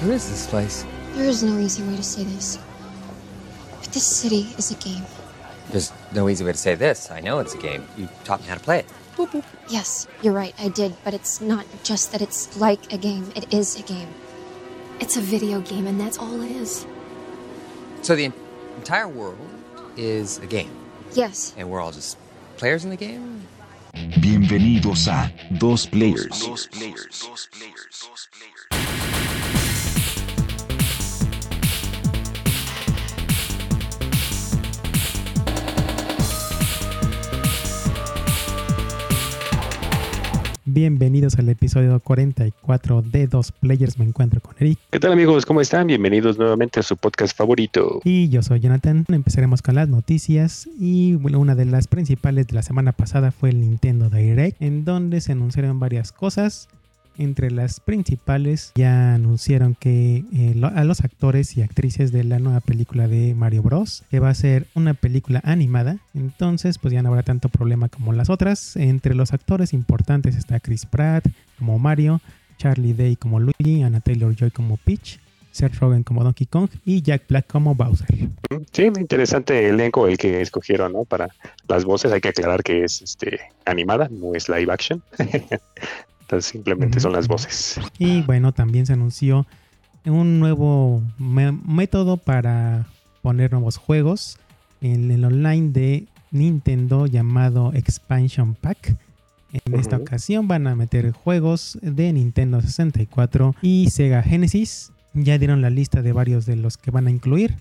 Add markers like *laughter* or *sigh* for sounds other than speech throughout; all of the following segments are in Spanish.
Who is this place? There is no easy way to say this. But this city is a game. There's no easy way to say this. I know it's a game. You taught me how to play it. Boop, boop. Yes, you're right, I did, but it's not just that it's like a game, it is a game. It's a video game, and that's all it is. So the entire world is a game, Yes, and we're all just players in the game? Bienvenidos a Dos Players. Bienvenidos al episodio 44 de Dos Players. Me encuentro con Eric ¿Qué tal amigos? ¿Cómo están? Bienvenidos nuevamente a su podcast favorito. y yo soy Jonathan. Empezaremos con las noticias y bueno, una de las principales de la semana pasada fue el Nintendo Direct, en donde se anunciaron varias cosas. Entre las principales ya anunciaron que eh, a los actores y actrices de la nueva película de Mario Bros. que va a ser una película animada. Entonces pues ya no habrá tanto problema como las otras. Entre los actores importantes está Chris Pratt como Mario, Charlie Day como Luigi, Anna Taylor Joy como Peach, Seth Rogen como Donkey Kong y Jack Black como Bowser. Sí, interesante elenco el que escogieron, ¿no? Para las voces hay que aclarar que es este animada, no es live action. *laughs* Entonces simplemente son las voces. Y bueno, también se anunció un nuevo método para poner nuevos juegos en el online de Nintendo llamado Expansion Pack. En esta ocasión van a meter juegos de Nintendo 64 y Sega Genesis. Ya dieron la lista de varios de los que van a incluir.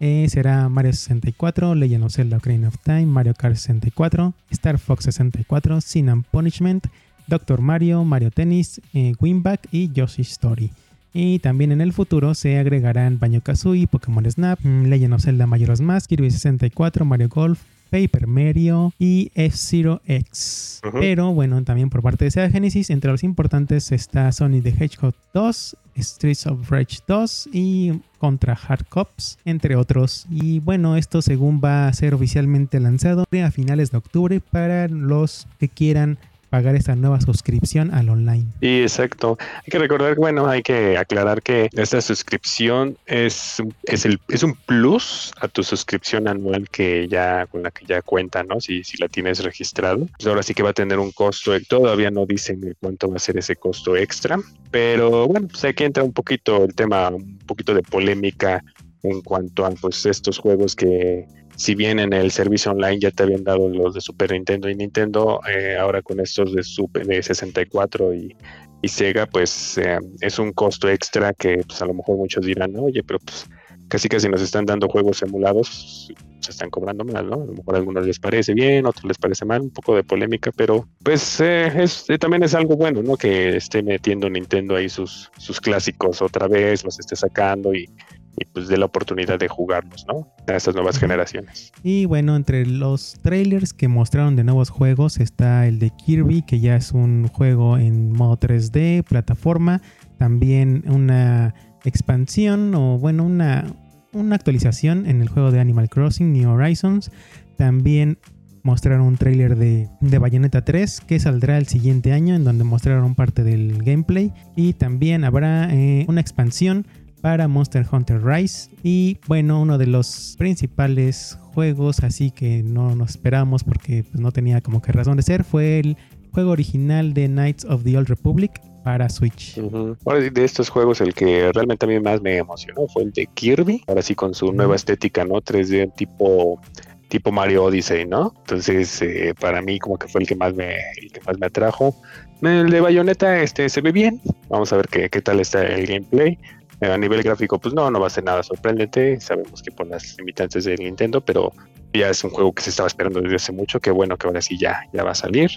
Eh, será Mario 64, Legend of Zelda Ocarina of Time, Mario Kart 64, Star Fox 64, Sin and Punishment, Doctor Mario, Mario Tennis, eh, Winback y Yoshi Story. Y también en el futuro se agregarán Banjo Kazooie, Pokémon Snap, mm, Legend of Zelda Majora's Mask, Kirby 64, Mario Golf, Paper Mario y F-Zero X. Pero bueno, también por parte de Sega Genesis, entre los importantes está Sonic the Hedgehog 2, Streets of Rage 2 y Contra Hard Cops, entre otros. Y bueno, esto según va a ser oficialmente lanzado a finales de octubre para los que quieran pagar esta nueva suscripción al online. Y exacto. Hay que recordar, bueno, hay que aclarar que esta suscripción es, es, el, es un plus a tu suscripción anual que ya con la que ya cuenta, ¿no? Si, si la tienes registrado. Pues ahora sí que va a tener un costo. Todavía no dicen cuánto va a ser ese costo extra. Pero bueno, pues aquí entra un poquito el tema, un poquito de polémica en cuanto a pues estos juegos que si bien en el servicio online ya te habían dado los de Super Nintendo y Nintendo, eh, ahora con estos de Super de 64 y, y Sega, pues eh, es un costo extra que pues a lo mejor muchos dirán, oye, pero pues casi casi nos están dando juegos emulados, se están cobrando mal, ¿no? A lo mejor a algunos les parece bien, otros les parece mal, un poco de polémica, pero pues eh, es, eh, también es algo bueno, ¿no? Que esté metiendo Nintendo ahí sus, sus clásicos otra vez, los esté sacando y, y pues dé la oportunidad de jugarlos, ¿no? A estas nuevas generaciones. Y bueno, entre los trailers que mostraron de nuevos juegos está el de Kirby, que ya es un juego en modo 3D, plataforma. También una expansión o bueno, una, una actualización en el juego de Animal Crossing New Horizons. También mostraron un trailer de, de Bayonetta 3 que saldrá el siguiente año en donde mostraron parte del gameplay. Y también habrá eh, una expansión para Monster Hunter Rise y bueno uno de los principales juegos así que no nos esperamos porque pues, no tenía como que razón de ser fue el juego original de Knights of the Old Republic para Switch. Ahora sí, de estos juegos el que realmente a mí más me emocionó fue el de Kirby, ahora sí con su nueva Ujú. estética, ¿no? 3D tipo tipo Mario Odyssey, ¿no? Entonces, eh, para mí como que fue el que más me el que más me atrajo. El de Bayonetta este se ve bien. Vamos a ver qué, qué tal está el gameplay. Eh, a nivel gráfico, pues no, no va a ser nada sorprendente. Sabemos que por las limitantes del Nintendo, pero ya es un juego que se estaba esperando desde hace mucho. Qué bueno que ahora sí ya, ya va a salir.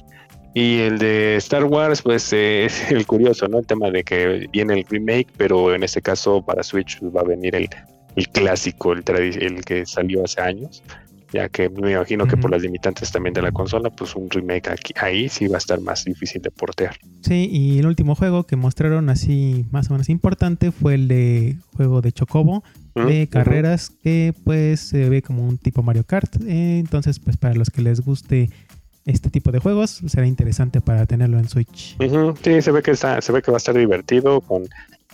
Y el de Star Wars, pues eh, es *laughs* el curioso, ¿no? El tema de que viene el remake, pero en este caso para Switch va a venir el, el clásico, el, el que salió hace años. Ya que me imagino que por las limitantes también de la consola, pues un remake aquí, ahí sí va a estar más difícil de portear. Sí, y el último juego que mostraron así más o menos importante fue el de juego de Chocobo de carreras que pues se ve como un tipo Mario Kart. Eh, entonces pues para los que les guste este tipo de juegos será interesante para tenerlo en Switch. Sí, se ve que está, se ve que va a estar divertido con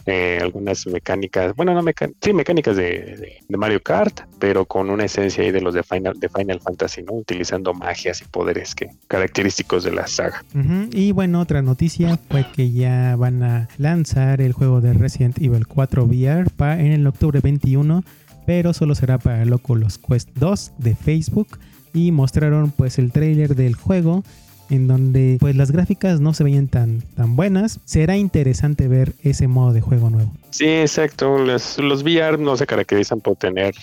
eh, algunas mecánicas, bueno, no mecánicas, sí, mecánicas de, de, Mario Kart, pero con una esencia ahí de los de Final, de Final Fantasy, ¿no? Utilizando magias y poderes que característicos de la saga. Y bueno, otra noticia fue que ya van a lanzar el juego de Resident Evil 4 VR para en el octubre 21, pero solo será para el Oculus Quest 2 de Facebook y mostraron pues el trailer del juego en donde pues las gráficas no se veían tan, tan buenas. Será interesante ver ese modo de juego nuevo. Sí, exacto. Los, los VR no se caracterizan por tener,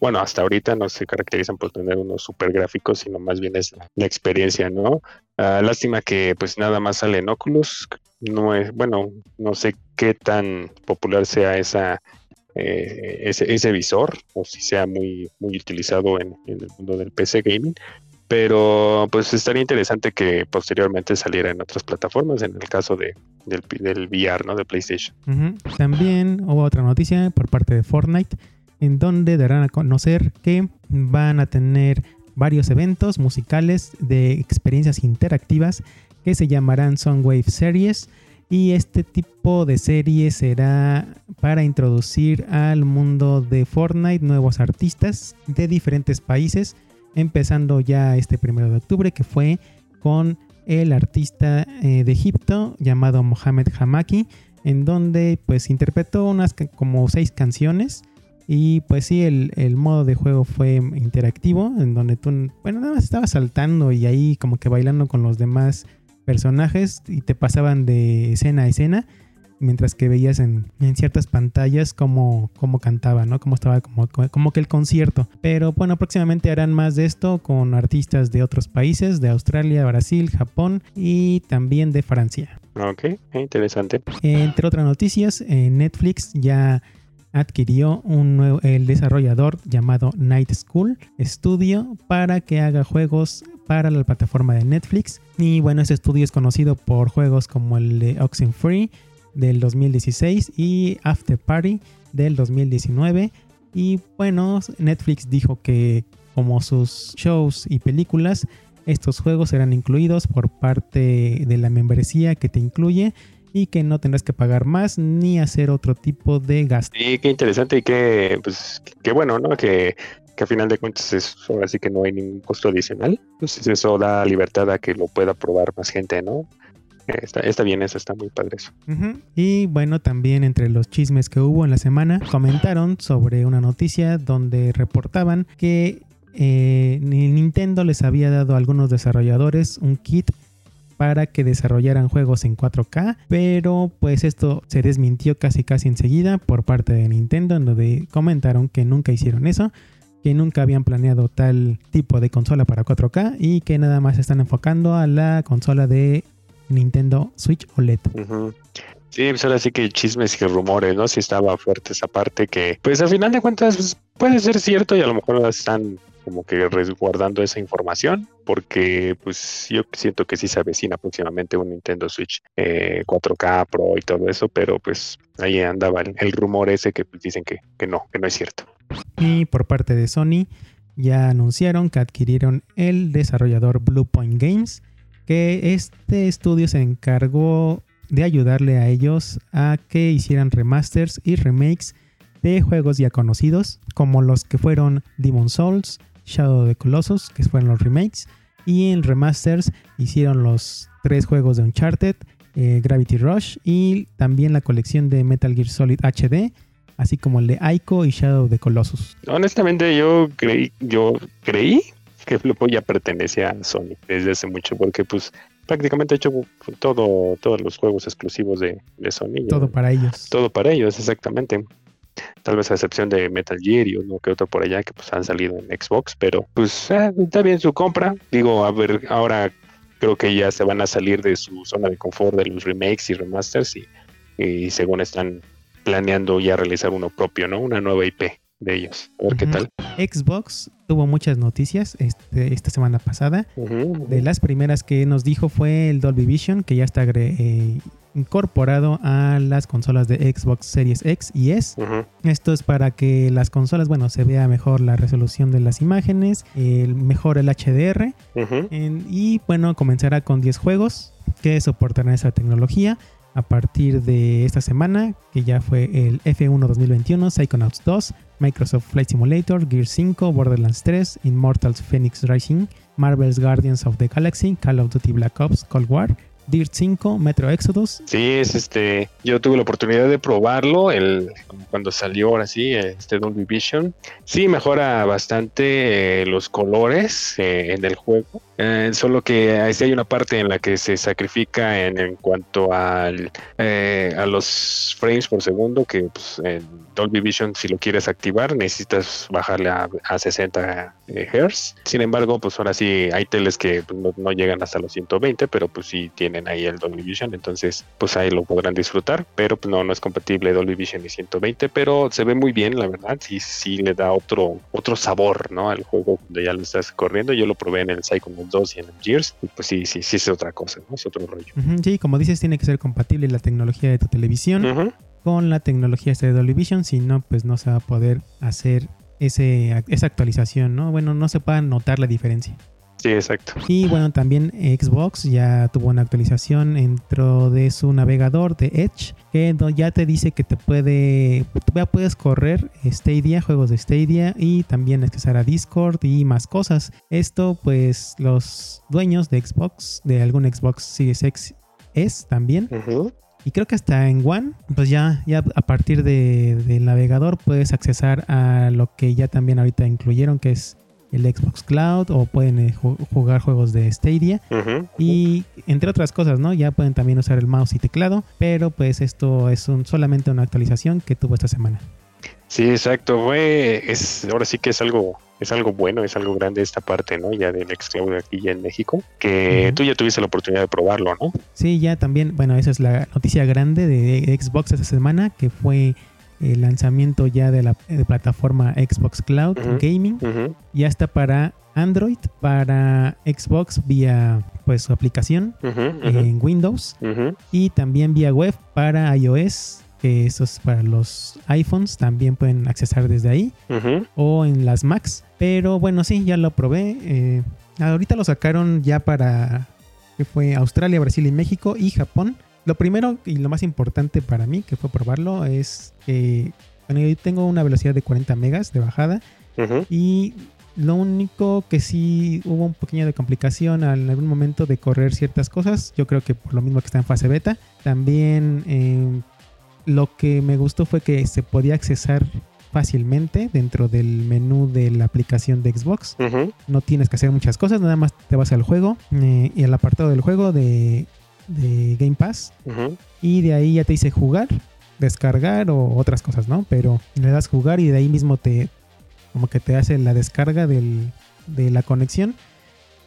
bueno, hasta ahorita no se caracterizan por tener unos super gráficos, sino más bien es la, experiencia, ¿no? Uh, lástima que pues nada más sale en Oculus. No es, bueno, no sé qué tan popular sea esa eh, ese, ese, visor o si sea muy, muy utilizado en, en, el mundo del PC gaming. Pero pues estaría interesante que posteriormente saliera en otras plataformas, en el caso de, del, VR, ¿no? De PlayStation. También hubo otra noticia por parte de Fortnite, en donde darán a conocer que van a tener varios eventos musicales de experiencias interactivas que se llamarán Soundwave Series y este tipo de serie será para introducir al mundo de Fortnite nuevos artistas de diferentes países, empezando ya este primero de octubre, que fue con el artista eh, de Egipto llamado Mohamed Hamaki, en donde pues interpretó unas como seis canciones. Y pues sí, el, el, modo de juego fue interactivo, en donde tú, bueno, nada más estabas saltando y ahí como que bailando con los demás personajes y te pasaban de escena a escena, mientras que veías en, en ciertas pantallas cómo, cómo cantaba, ¿no? Cómo estaba como, como que el concierto. Pero bueno, próximamente harán más de esto con artistas de otros países, de Australia, Brasil, Japón y también de Francia. Ok, interesante. Entre otras noticias, eh, Netflix ya adquirió un nuevo, el desarrollador llamado Night School Studio para que haga juegos para la plataforma de Netflix. Y bueno, este estudio es conocido por juegos como el de Oxenfree del 2016 y After Party del 2019. Y bueno, Netflix dijo que como sus shows y películas, estos juegos serán incluidos por parte de la membresía que te incluye y que no tendrás que pagar más ni hacer otro tipo de gasto. Sí, qué interesante y qué, pues, qué bueno, ¿no? Que, que a final de cuentas es ahora sí que no hay ningún costo adicional. Entonces eso da libertad a que lo pueda probar más gente, ¿no? Está, está, bien, eso está muy padre eso. Y bueno, también entre los chismes que hubo en la semana, comentaron sobre una noticia donde reportaban que eh, Nintendo les había dado a algunos desarrolladores un kit para que desarrollaran juegos en 4K, pero pues esto se desmintió casi casi enseguida por parte de Nintendo, en donde comentaron que nunca hicieron eso, que nunca habían planeado tal tipo de consola para 4K y que nada más están enfocando a la consola de Nintendo Switch OLED. Uh -huh. Sí, pues ahora sí que chismes y rumores, ¿no? Si estaba fuerte esa parte que, pues al final de cuentas, pues, puede ser cierto y a lo mejor están como que resguardando esa información, porque pues yo siento que sí se avecina próximamente un Nintendo Switch eh, 4K Pro y todo eso, pero pues ahí andaba el, el rumor ese que pues, dicen que, que no, que no es cierto. Y por parte de Sony ya anunciaron que adquirieron el desarrollador Bluepoint Games, que este estudio se encargó de ayudarle a ellos a que hicieran remasters y remakes de juegos ya conocidos, como los que fueron Demon Souls, Shadow of the Colossus, que fueron los remakes, y en remasters hicieron los tres juegos de Uncharted, eh, Gravity Rush y también la colección de Metal Gear Solid HD, así como el de Ico y Shadow of the Colossus. Honestamente, yo creí, yo creí que Bluepoint ya pertenece a Sony desde hace mucho, porque pues prácticamente ha hecho todo, todos los juegos exclusivos de, de Sony. Todo ya, para ellos. Todo para ellos, exactamente. Tal vez a excepción de Metal Gear y uno que otro por allá que pues han salido en Xbox, pero pues eh, está bien su compra. Digo, a ver, ahora creo que ya se van a salir de su zona de confort de los remakes y remasters y, y según están planeando ya realizar uno propio, ¿no? Una nueva IP de ellos. A ver uh -huh. qué tal. Xbox tuvo muchas noticias este, esta semana pasada. Uh -huh. De las primeras que nos dijo fue el Dolby Vision, que ya está eh, incorporado a las consolas de Xbox Series X y S. Esto es para que las consolas, bueno, se vea mejor la resolución de las imágenes, el, mejor el HDR. En, y bueno, comenzará con 10 juegos que soportarán esa tecnología a partir de esta semana, que ya fue el F1 2021, Psychonauts 2, Microsoft Flight Simulator, Gear 5, Borderlands 3, Immortals Phoenix Rising, Marvel's Guardians of the Galaxy, Call of Duty Black Ops, Cold War, Dirt 5, Metro Exodus. Sí, es este. Yo tuve la oportunidad de probarlo el, cuando salió ahora sí, este Dolby Vision. Sí, mejora bastante eh, los colores eh, en el juego. Eh, solo que sí hay una parte en la que se sacrifica en, en cuanto al, eh, a los frames por segundo, que pues, en Dolby Vision, si lo quieres activar, necesitas bajarle a, a 60 eh, Hz. Sin embargo, pues ahora sí hay teles que pues, no, llegan hasta los 120, pero pues sí tienen ahí el Dolby Vision, entonces pues ahí lo podrán disfrutar, pero pues no, no es compatible Dolby Vision y 120, pero se ve muy bien, la verdad, sí, sí le da otro, otro sabor, ¿no? Al juego cuando ya lo estás corriendo. Yo lo probé en el Psychonauts 2 y en Gears, y pues sí, sí, sí es otra cosa, ¿no? Es otro rollo. Sí, como dices, tiene que ser compatible la tecnología de tu televisión con la tecnología de Dolby Vision, si no, pues no se va a poder hacer ese, esa actualización, ¿no? Bueno, no se pueda notar la diferencia. Sí, exacto. Y bueno, también Xbox ya tuvo una actualización dentro de su navegador de Edge, que ya te dice que te puede, ya puedes correr Stadia, juegos de Stadia y también accesar a Discord y más cosas. Esto pues los dueños de Xbox, de algún Xbox Series X es también, y creo que hasta en One, pues ya, ya a partir de- del navegador puedes accesar a lo que ya también ahorita incluyeron, que es el Xbox Cloud, o pueden eh, ju- jugar juegos de Stadia. Y entre otras cosas, ¿no? Ya pueden también usar el mouse y teclado, pero pues esto es un, solamente una actualización que tuvo esta semana. Sí, exacto. Fue, es, ahora sí que es algo, es algo bueno, es algo grande esta parte, ¿no? Ya del Xcloud aquí ya en México, que tú ya tuviste la oportunidad de probarlo, ¿no? Sí, ya también, bueno, esa es la noticia grande de Xbox esta semana, que fue el lanzamiento ya de la de plataforma Xbox Cloud. Gaming. Ya está para Android, para Xbox vía pues su aplicación en Windows y también vía web para iOS, que eso es para los iPhones, también pueden accesar desde ahí o en las Macs. Pero bueno, sí, ya lo probé. eh, ahorita lo sacaron ya para que fue Australia, Brasil y México y Japón. Lo primero y lo más importante para mí que fue probarlo es que bueno, yo tengo una velocidad de 40 megas de bajada y lo único que sí hubo un pequeño de complicación al algún momento de correr ciertas cosas. Yo creo que por lo mismo que está en fase beta. También eh, lo que me gustó fue que se podía accesar fácilmente dentro del menú de la aplicación de Xbox. No tienes que hacer muchas cosas, nada más te vas al juego eh, y al apartado del juego de, de Game Pass. Y de ahí ya te dice jugar, descargar o otras cosas, ¿no? Pero le das jugar y de ahí mismo te como que te hace la descarga del- de la conexión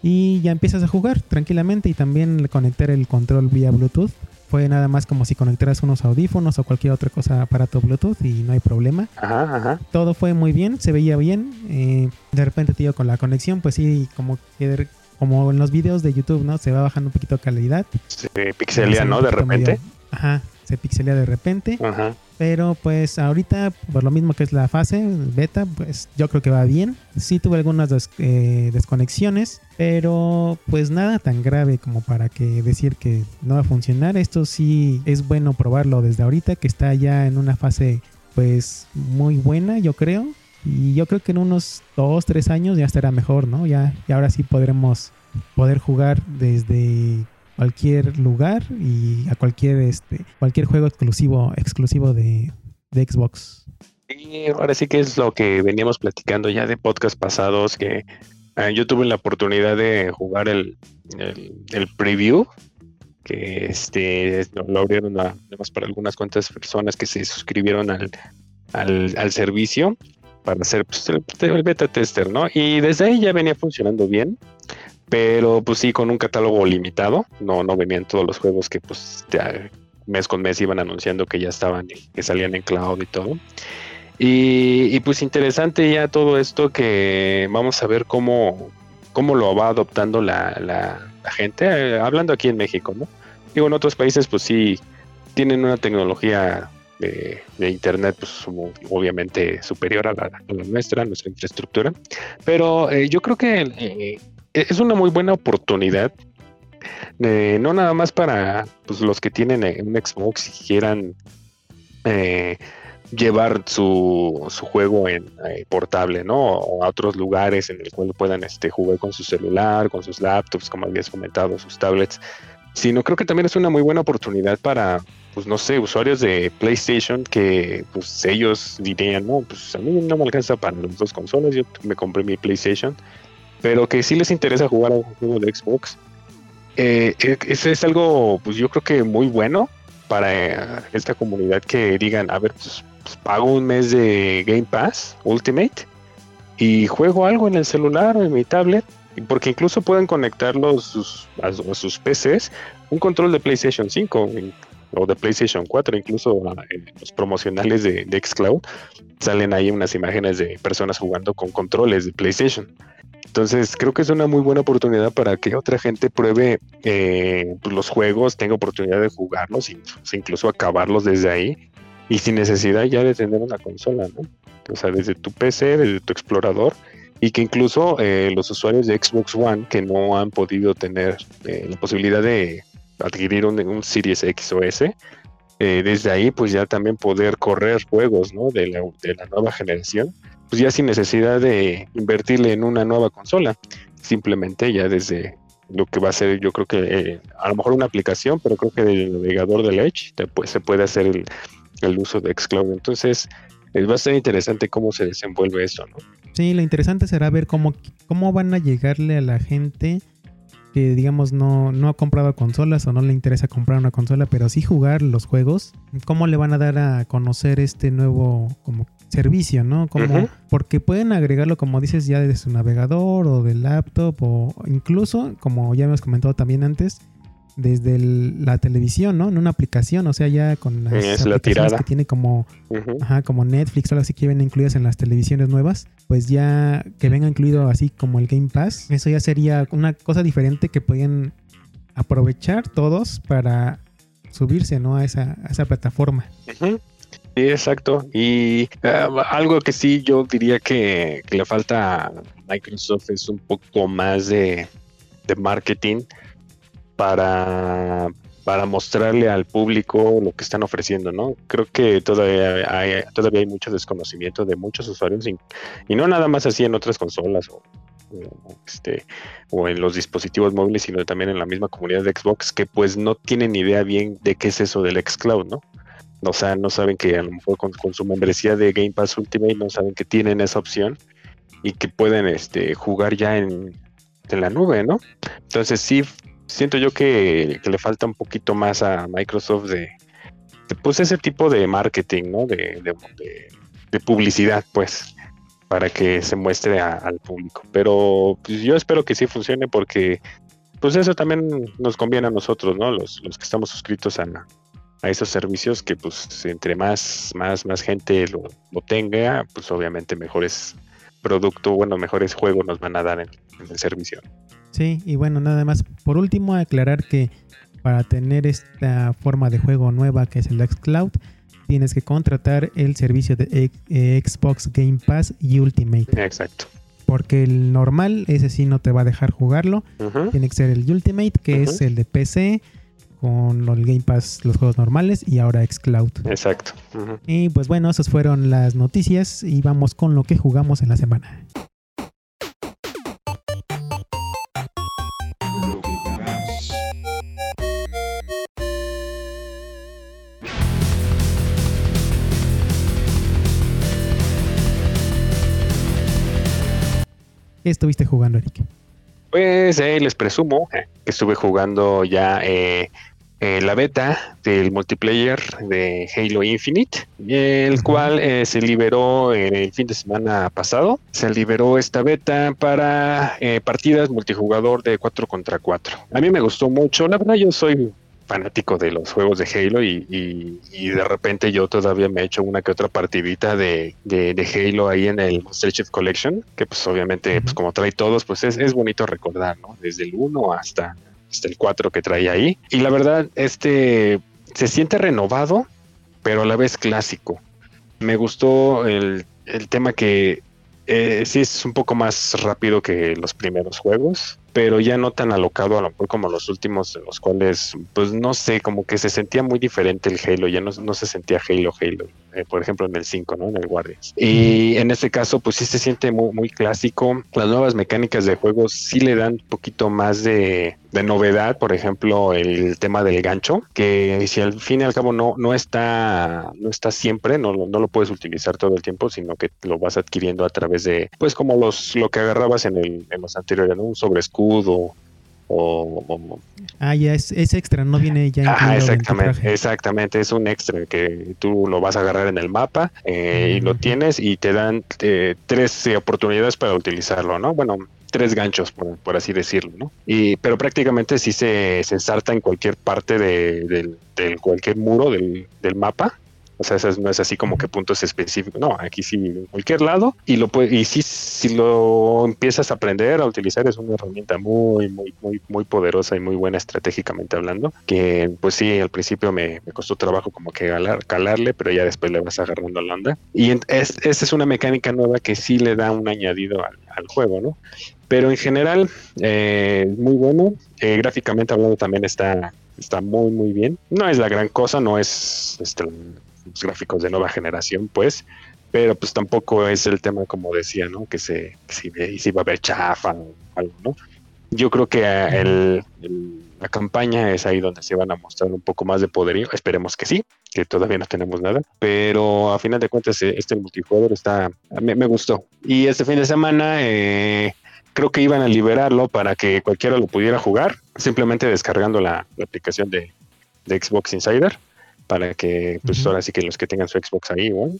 y ya empiezas a jugar tranquilamente y también conectar el control vía Bluetooth. Fue nada más como si conectaras unos audífonos o cualquier otra cosa aparato Bluetooth y no hay problema. Ajá, ajá. Todo fue muy bien, se veía bien. eh, de repente, tío, con la conexión, pues sí, como que como en los videos de YouTube, ¿no? Se va bajando un poquito de calidad. Se pixelea, ¿no? De repente. medio- ajá, se pixelea de repente. Ajá. Pero pues ahorita, por lo mismo que es la fase beta, pues yo creo que va bien. Sí tuve algunas des- eh, desconexiones, pero pues nada tan grave como para que decir que no va a funcionar. Esto sí es bueno probarlo desde ahorita, que está ya en una fase pues muy buena, yo creo. Y yo creo que en unos dos, tres años ya estará mejor, ¿no? Ya, y ahora sí podremos poder jugar desde cualquier lugar y a cualquier este cualquier juego exclusivo exclusivo de, de Xbox. Y ahora sí que es lo que veníamos platicando ya de podcast pasados, que yo tuve la oportunidad de jugar el, el, preview, que este lo, abrieron a- para algunas cuantas personas que se suscribieron al, al servicio para hacer pues, el, beta tester, ¿no? Y desde ahí ya venía funcionando bien, pero pues sí con un catálogo limitado, no, no venían todos los juegos que pues mes con mes iban anunciando que ya estaban, que salían en cloud y todo. Y, pues interesante ya todo esto que vamos a ver cómo, cómo lo va adoptando la gente, eh, hablando aquí en México, ¿no? Digo, en otros países pues sí tienen una tecnología de, internet pues obviamente superior a la, a la nuestra, nuestra infraestructura, pero eh, yo creo que eh, es una muy buena oportunidad no nada más para pues, los que tienen eh, un Xbox y quieran llevar su, su juego en portable, ¿no? O a otros lugares en el cual puedan este, jugar con su celular, con sus laptops, como habías comentado, sus tablets. Sino creo que también es una muy buena oportunidad para, pues no sé, usuarios de PlayStation que pues ellos dirían, no, pues a mí no me alcanza para las dos consolas, yo me compré mi PlayStation, pero que sí les interesa jugar a un juego de Xbox eh, e, ese es algo, pues yo creo que muy bueno para eh, esta comunidad que digan, a ver, pues, pues, pago un mes de Game Pass Ultimate y juego algo en el celular o en mi tablet, porque incluso pueden conectarlos a, sus PCs un control de PlayStation 5 o de PlayStation 4, incluso en los promocionales de, de Xcloud salen ahí unas imágenes de personas jugando con controles de PlayStation. Entonces creo que es una muy buena oportunidad para que otra gente pruebe eh, pues, los juegos, tenga oportunidad de jugarlos, incluso acabarlos desde ahí y sin necesidad ya de tener una consola, ¿no? O sea, desde tu PC, desde tu explorador y que incluso eh, los usuarios de Xbox One que no han podido tener eh, la posibilidad de adquirir un, Series X o S, desde ahí pues ya también poder correr juegos, ¿no? De la, de la nueva generación pues ya sin necesidad de invertirle en una nueva consola, simplemente ya desde lo que va a ser, yo creo que eh, a lo mejor una aplicación, pero creo que del navegador del Edge se puede hacer el, uso de Xcloud. Entonces, va a ser interesante cómo se desenvuelve eso, ¿no? Sí, lo interesante será ver cómo, cómo van a llegarle a la gente que, digamos, no, no ha comprado consolas o no le interesa comprar una consola, pero sí jugar los juegos. ¿Cómo le van a dar a conocer este nuevo como servicio, ¿no? Como, Porque pueden agregarlo, como dices, ya desde su navegador o del laptop o incluso, como ya hemos comentado también antes, desde la televisión, ¿no? En una aplicación, o sea, ya con las es aplicaciones que tiene como, ajá, como Netflix o algo así que vienen incluidas en las televisiones nuevas, pues ya que venga incluido así como el Game Pass, eso ya sería una cosa diferente que podían aprovechar todos para subirse, ¿no? A esa, a esa plataforma. Sí, exacto. Y eh, algo que sí yo diría que, le falta a Microsoft es un poco más de, marketing para, para mostrarle al público lo que están ofreciendo, ¿no? Creo que todavía hay, todavía hay mucho desconocimiento de muchos usuarios y, no nada más así en otras consolas o, este, o en los dispositivos móviles, sino también en la misma comunidad de Xbox que pues no tienen idea bien de qué es eso del xCloud, ¿no? O sea, no saben que a lo mejor con, su membresía de Game Pass Ultimate no saben que tienen esa opción y que pueden este, jugar ya en, la nube, ¿no? Entonces sí, siento yo que, le falta un poquito más a Microsoft de, pues ese tipo de marketing, ¿no? De, publicidad, pues, para que se muestre al público. Pero pues, yo espero que sí funcione porque pues eso también nos conviene a nosotros, ¿no? Los, que estamos suscritos a, a esos servicios que pues entre más, más, más gente lo, tenga, pues obviamente mejores productos, bueno, mejores juegos nos van a dar en, el servicio. Sí, y bueno, nada más, por último, aclarar que para tener esta forma de juego nueva que es el Xcloud, tienes que contratar el servicio de eh, Xbox Game Pass y Ultimate. Exacto. Porque el normal, ese sí no te va a dejar jugarlo. Tiene que ser el Ultimate, que es el de PC, con el Game Pass, los juegos normales y ahora Xcloud. Exacto. Y pues bueno, esas fueron las noticias y vamos con lo que jugamos en la semana. ¿Qué estuviste jugando, Eric? Pues eh, les presumo que estuve jugando ya eh, eh, la beta del multiplayer de Halo Infinite, el cual eh, se liberó el fin de semana pasado. Se liberó esta beta para eh, partidas multijugador de 4 contra 4. A mí me gustó mucho, la verdad yo soy fanático de los juegos de Halo y, de repente yo todavía me he hecho una que otra partidita de, Halo ahí en el Monster Chief Collection, que pues obviamente pues como trae todos, pues es, es bonito recordar, ¿no? Desde el 1 hasta hasta el 4 que trae ahí. Y la verdad, este se siente renovado, pero a la vez clásico. Me gustó el, tema que eh, sí es un poco más rápido que los primeros juegos. Pero ya no tan alocado a lo mejor como los últimos, en los cuales, pues no sé, como que se sentía muy diferente el Halo, ya no, no se sentía Halo, Halo, eh, por ejemplo en el 5, ¿no? En el Guardians. Y en este caso, pues sí se siente muy, muy clásico. Las nuevas mecánicas de juego sí le dan un poquito más de, de novedad, por ejemplo, el tema del gancho, que si al fin y al cabo no, no está, no está siempre, no, no lo puedes utilizar todo el tiempo, sino que lo vas adquiriendo a través de, pues como los, lo que agarrabas en, el, en los anteriores, ¿no? Un sobre escudo o, o- Ah, ya es, es extra, no viene ya. Ajá, tu exactamente, exactamente, es un extra que tú lo vas a agarrar en el mapa eh, y lo tienes y te dan eh, tres eh, oportunidades para utilizarlo, ¿no? Bueno, tres ganchos, por, por así decirlo, ¿no? Y, pero prácticamente sí se, se ensarta en cualquier parte de, del cualquier muro del, del mapa. O sea, no es así como que puntos específicos. No, aquí sí, en cualquier lado. Y lo puede, y sí, si lo empiezas a aprender a utilizar, es una herramienta muy, muy, muy, muy poderosa y muy buena estratégicamente hablando. Que pues sí, al principio me, me costó trabajo como que galar- calarle, pero ya después le vas agarrando la onda. Y es, esa es una mecánica nueva que sí le da un añadido al, al juego, ¿no? Pero en general, eh, muy bueno. Eh, gráficamente hablando también está, está muy, muy bien. No es la gran cosa, no es este, gráficos de nueva generación, pues, pero pues tampoco es el tema como decía, ¿no? Que se, que si, si va a haber chafa o algo, ¿no? Yo creo que el- el- la campaña es ahí donde se van a mostrar un poco más de poderío. Esperemos que sí, que todavía no tenemos nada, pero a final de cuentas eh, este multijugador está, me, me gustó. Y este fin de semana eh, creo que iban a liberarlo para que cualquiera lo pudiera jugar, simplemente descargando la, la aplicación de, de Xbox Insider para que pues ahora sí que los que tengan su Xbox ahí igual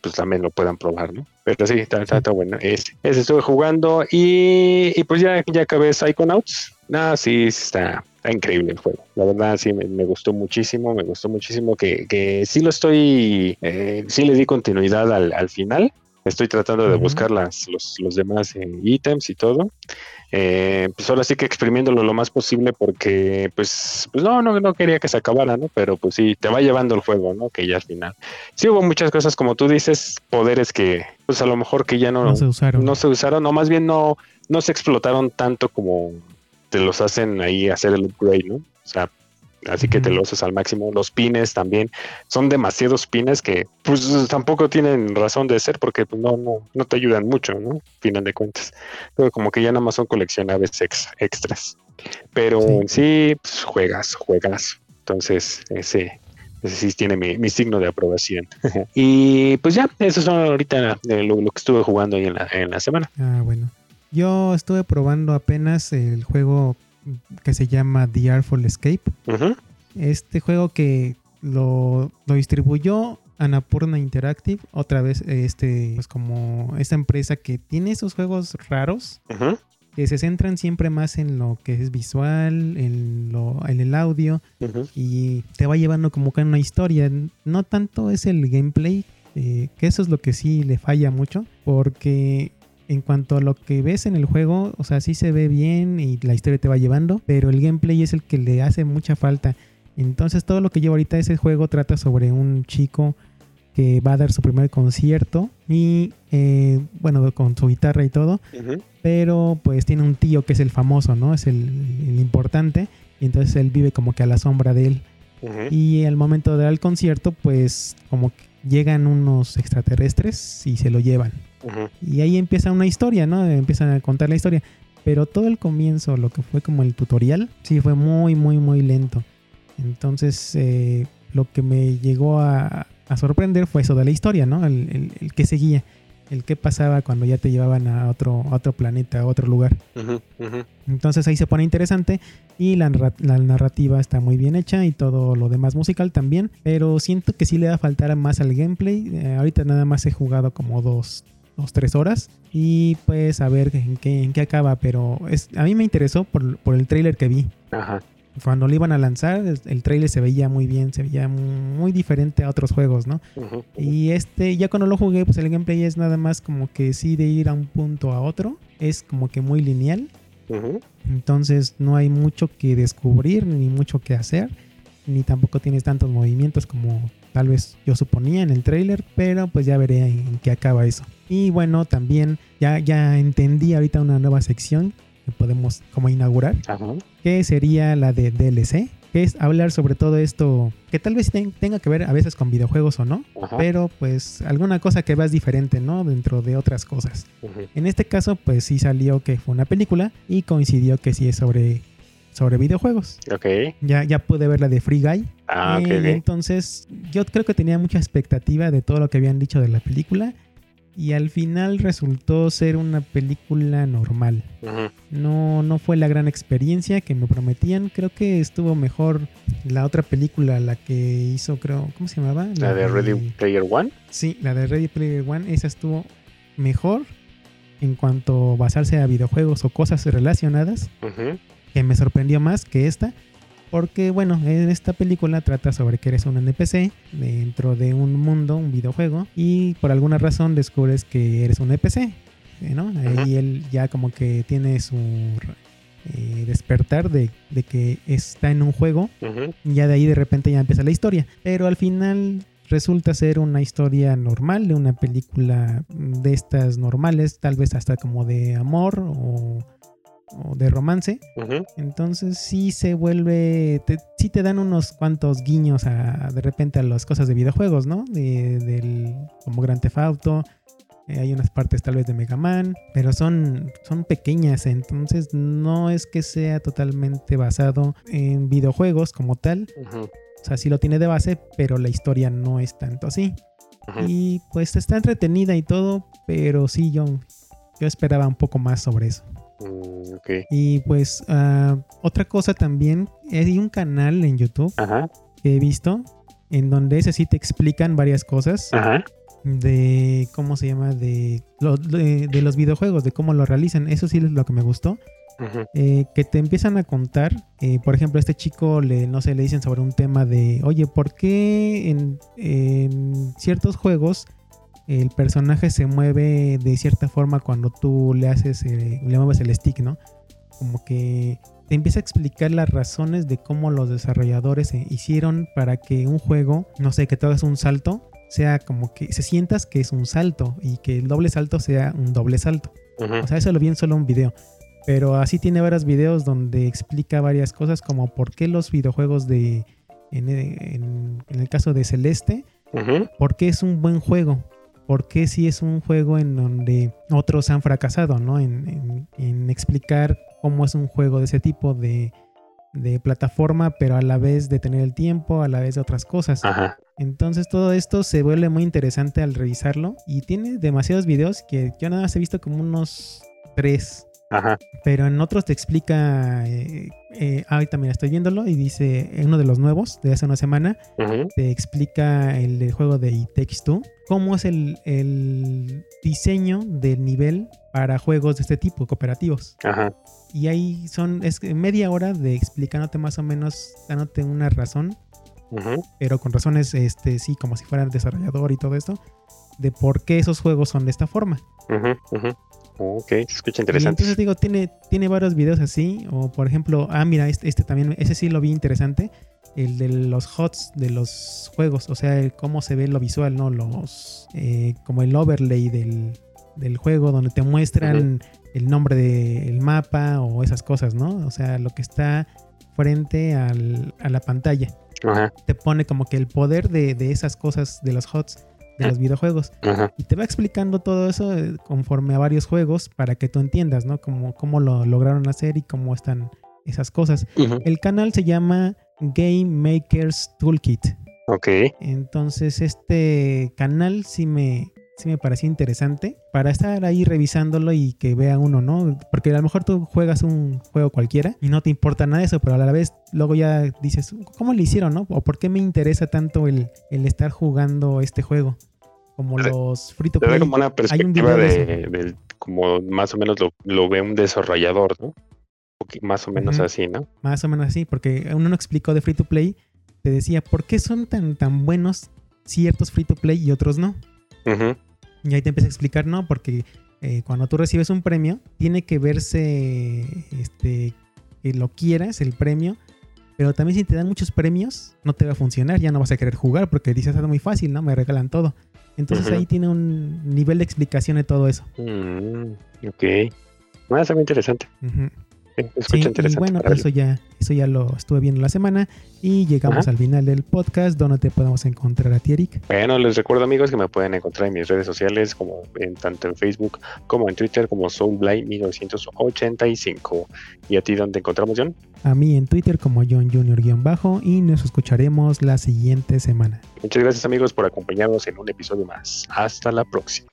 pues también lo puedan probar, ¿no? Pero sí, está, está, está bueno. Ese, ese estuve jugando y, y pues ya, ya acabé Psychonauts. No, sí, está, está increíble el juego. La verdad, sí, me, me gustó muchísimo, me gustó muchísimo que, que sí lo estoy, eh, sí le di continuidad al, al final. Estoy tratando de buscar las, los, los demás eh, ítems y todo. Eh, pues ahora sí que exprimiéndolo lo más posible porque pues, pues no, no, no quería que se acabara, ¿no? Pero pues sí, te va llevando el juego, ¿no? Que ya al final. Sí hubo muchas cosas, como tú dices, poderes que pues a lo mejor que ya no, No se usaron. no se usaron, o más bien no, no se explotaron tanto como te los hacen ahí hacer el upgrade, ¿no? O sea, así que te lo usas al máximo. Los pines también son demasiados pines que pues tampoco tienen razón de ser porque pues, no, no, no te ayudan mucho, ¿no? Final de cuentas. Pero como que ya nada más son coleccionables ex- extras. Pero Sí. en sí, pues, juegas, juegas. Entonces, ese, ese sí tiene mi, mi signo de aprobación. *laughs* y pues ya, eso son ahorita eh, lo, lo que estuve jugando ahí en la, en la semana. Ah, bueno. Yo estuve probando apenas el juego que se llama The Artful Escape. Este juego que lo, lo distribuyó Annapurna Interactive, otra vez este pues como esta empresa que tiene esos juegos raros que se centran siempre más en lo que es visual, en lo en el audio y te va llevando como que en una historia. No tanto es el gameplay, eh, que eso es lo que sí le falla mucho, porque en cuanto a lo que ves en el juego, o sea, sí se ve bien y la historia te va llevando, pero el gameplay es el que le hace mucha falta. Entonces todo lo que lleva ahorita ese juego trata sobre un chico que va a dar su primer concierto y eh, bueno, con su guitarra y todo, pero pues tiene un tío que es el famoso, ¿no? Es el, el importante y entonces él vive como que a la sombra de él. Y al momento de dar el concierto, pues como que llegan unos extraterrestres y se lo llevan. Y ahí empieza una historia, ¿no? Empiezan a contar la historia. Pero todo el comienzo, lo que fue como el tutorial, sí fue muy, muy, muy lento. Entonces, eh, lo que me llegó a, a sorprender fue eso de la historia, ¿no? El, el, el que seguía, el que pasaba cuando ya te llevaban a otro, a otro planeta, a otro lugar. Entonces ahí se pone interesante y la, narra- la narrativa está muy bien hecha y todo lo demás musical también, pero siento que sí le va a faltar más al gameplay. Eh, ahorita nada más he jugado como dos, dos tres horas y pues a ver en qué, en qué acaba, pero es, a mí me interesó por, por el trailer que vi. Ajá. Cuando lo iban a lanzar, el, trailer se veía muy bien, se veía muy diferente a otros juegos, ¿no? Y este, ya cuando lo jugué, pues el gameplay es nada más como que sí de ir a un punto a otro, es como que muy lineal. Entonces no hay mucho que descubrir ni mucho que hacer, ni tampoco tienes tantos movimientos como tal vez yo suponía en el trailer, pero pues ya veré en qué acaba eso. Y bueno, también ya, ya entendí ahorita una nueva sección que podemos como inaugurar, Ajá. que sería la de DLC, que es hablar sobre todo esto que tal vez ten- tenga que ver a veces con videojuegos o no, Ajá. pero pues alguna cosa que veas diferente, ¿no? Dentro de otras cosas. En este caso, pues sí salió que fue una película y coincidió que sí es sobre, sobre videojuegos. Ok. Ya, ya pude ver la de Free Guy. Ah, Eh. Entonces, yo creo que tenía mucha expectativa de todo lo que habían dicho de la película. Y al final resultó ser una película normal. Ujú. No, no fue la gran experiencia que me prometían. Creo que estuvo mejor la otra película, la que hizo, creo, ¿cómo se llamaba? La de Ready Player One. Sí, la de Ready Player One, esa estuvo mejor en cuanto a basarse a videojuegos o cosas relacionadas, Ujú. Que me sorprendió más que esta, porque bueno, en esta película trata sobre que eres un NPC dentro de un mundo, un videojuego, y por alguna razón descubres que eres un NPC, ¿no? Ahí él ya como que tiene su eh, despertar de, de que está en un juego y ya de ahí de repente ya empieza la historia. Pero al final resulta ser una historia normal, de una película de estas normales, tal vez hasta como de amor o, o de romance. Entonces sí se vuelve, te, sí te dan unos cuantos guiños a, de repente a las cosas de videojuegos, ¿no? De, del, como Grand Theft Auto. eh, hay unas partes tal vez de Mega Man, pero son, son pequeñas, entonces no es que sea totalmente basado en videojuegos como tal. O sea, sí lo tiene de base, pero la historia no es tanto así. Y pues está entretenida y todo, pero sí yo, yo esperaba un poco más sobre eso. Mm. Y pues ah, otra cosa también, hay un canal en YouTube Ajá. que he visto en donde ese sí te explican varias cosas Ajá. de cómo se llama, de, lo- de, de los videojuegos, de cómo lo realizan. Eso sí es lo que me gustó. Eh, que te empiezan a contar, eh, por ejemplo, a este chico le, no sé, le dicen sobre un tema de, oye, ¿por qué en, en ciertos juegos el personaje se mueve de cierta forma cuando tú le haces, eh, le mueves el stick, ¿no? Como que te empieza a explicar las razones de cómo los desarrolladores hicieron para que un juego, no sé, que tú hagas un salto, sea como que se sientas que es un salto y que el doble salto sea un doble salto. O sea, eso lo vi en solo un video. Pero así tiene varios videos donde explica varias cosas como por qué los videojuegos de... En, en- en el caso de Celeste, Ujú. por qué es un buen juego. ¿Por qué si es un juego en donde otros han fracasado, ¿no? En, en- en explicar cómo es un juego de ese tipo de, de plataforma, pero a la vez de tener el tiempo, a la vez de otras cosas. Ajá. Entonces todo esto se vuelve muy interesante al revisarlo y tiene demasiados videos que yo nada más he visto como unos tres, Ajá. pero en otros te explica, eh, eh, ah, ahorita mira, estoy viéndolo y dice, en uno de los nuevos de hace una semana, Ujú. te explica el, del juego de It Takes Two, cómo es el, el diseño del nivel para juegos de este tipo, cooperativos. Ajá. Y ahí son, es media hora de explicándote más o menos, dándote una razón Ujú. pero con razones, este, sí, como si fuera el desarrollador y todo esto, de por qué esos juegos son de esta forma. Ujú. Ujú. Ok, se escucha Y interesante. entonces digo, tiene, tiene varios videos así, o por ejemplo, ah, mira, este, este también, ese sí lo vi interesante, el de los HOTS de los juegos, o sea, el cómo se ve lo visual, ¿no? Los, eh, como el overlay del, del juego, donde te muestran el nombre del mapa o esas cosas, ¿no? O sea, lo que está frente al- a la pantalla. Ajá. te pone como que el poder de, de esas cosas, de los HOTS, de los videojuegos. Ajá. Y te va explicando todo eso eh, conforme a varios juegos para que tú entiendas, ¿no? Cómo, cómo lo lograron hacer y cómo están esas cosas. El canal se llama Game Makers Toolkit. Ok. Entonces este canal sí me, sí me pareció interesante para estar ahí revisándolo y que vea uno, ¿no? Porque a lo mejor tú juegas un juego cualquiera y no te importa nada de eso, pero a la vez luego ya dices, ¿cómo le hicieron, no? ¿O por qué me interesa tanto el, el estar jugando este juego? Como los free to play. como una Hay un perspectiva video de como más o menos lo, lo ve un desarrollador, ¿no? Más o menos así, ¿no? Más o menos así, porque uno no explicó de free to play, te decía, ¿por qué son tan, tan buenos ciertos free to play y otros no? Y ahí te empieza a explicar, no, porque eh, cuando tú recibes un premio, tiene que verse este, que lo quieras, el premio. Pero también si te dan muchos premios, no te va a funcionar, ya no vas a querer jugar porque dices, es muy fácil, ¿no? Me regalan todo. Entonces ahí tiene un nivel de explicación de todo eso. Mm, ok. Ah, está muy interesante. Ujú. Sí, y bueno, eso ya, eso ya lo estuve viendo la semana y llegamos Ajá. al final del podcast donde te podemos encontrar a ti, Eric. Bueno, les recuerdo amigos que me pueden encontrar en mis redes sociales, como en tanto en Facebook como en Twitter, como SoulBlay1985. ¿Y a ti dónde encontramos, John? A mí en Twitter como John Junior-bajo y nos escucharemos la siguiente semana. Muchas gracias amigos por acompañarnos en un episodio más. Hasta la próxima.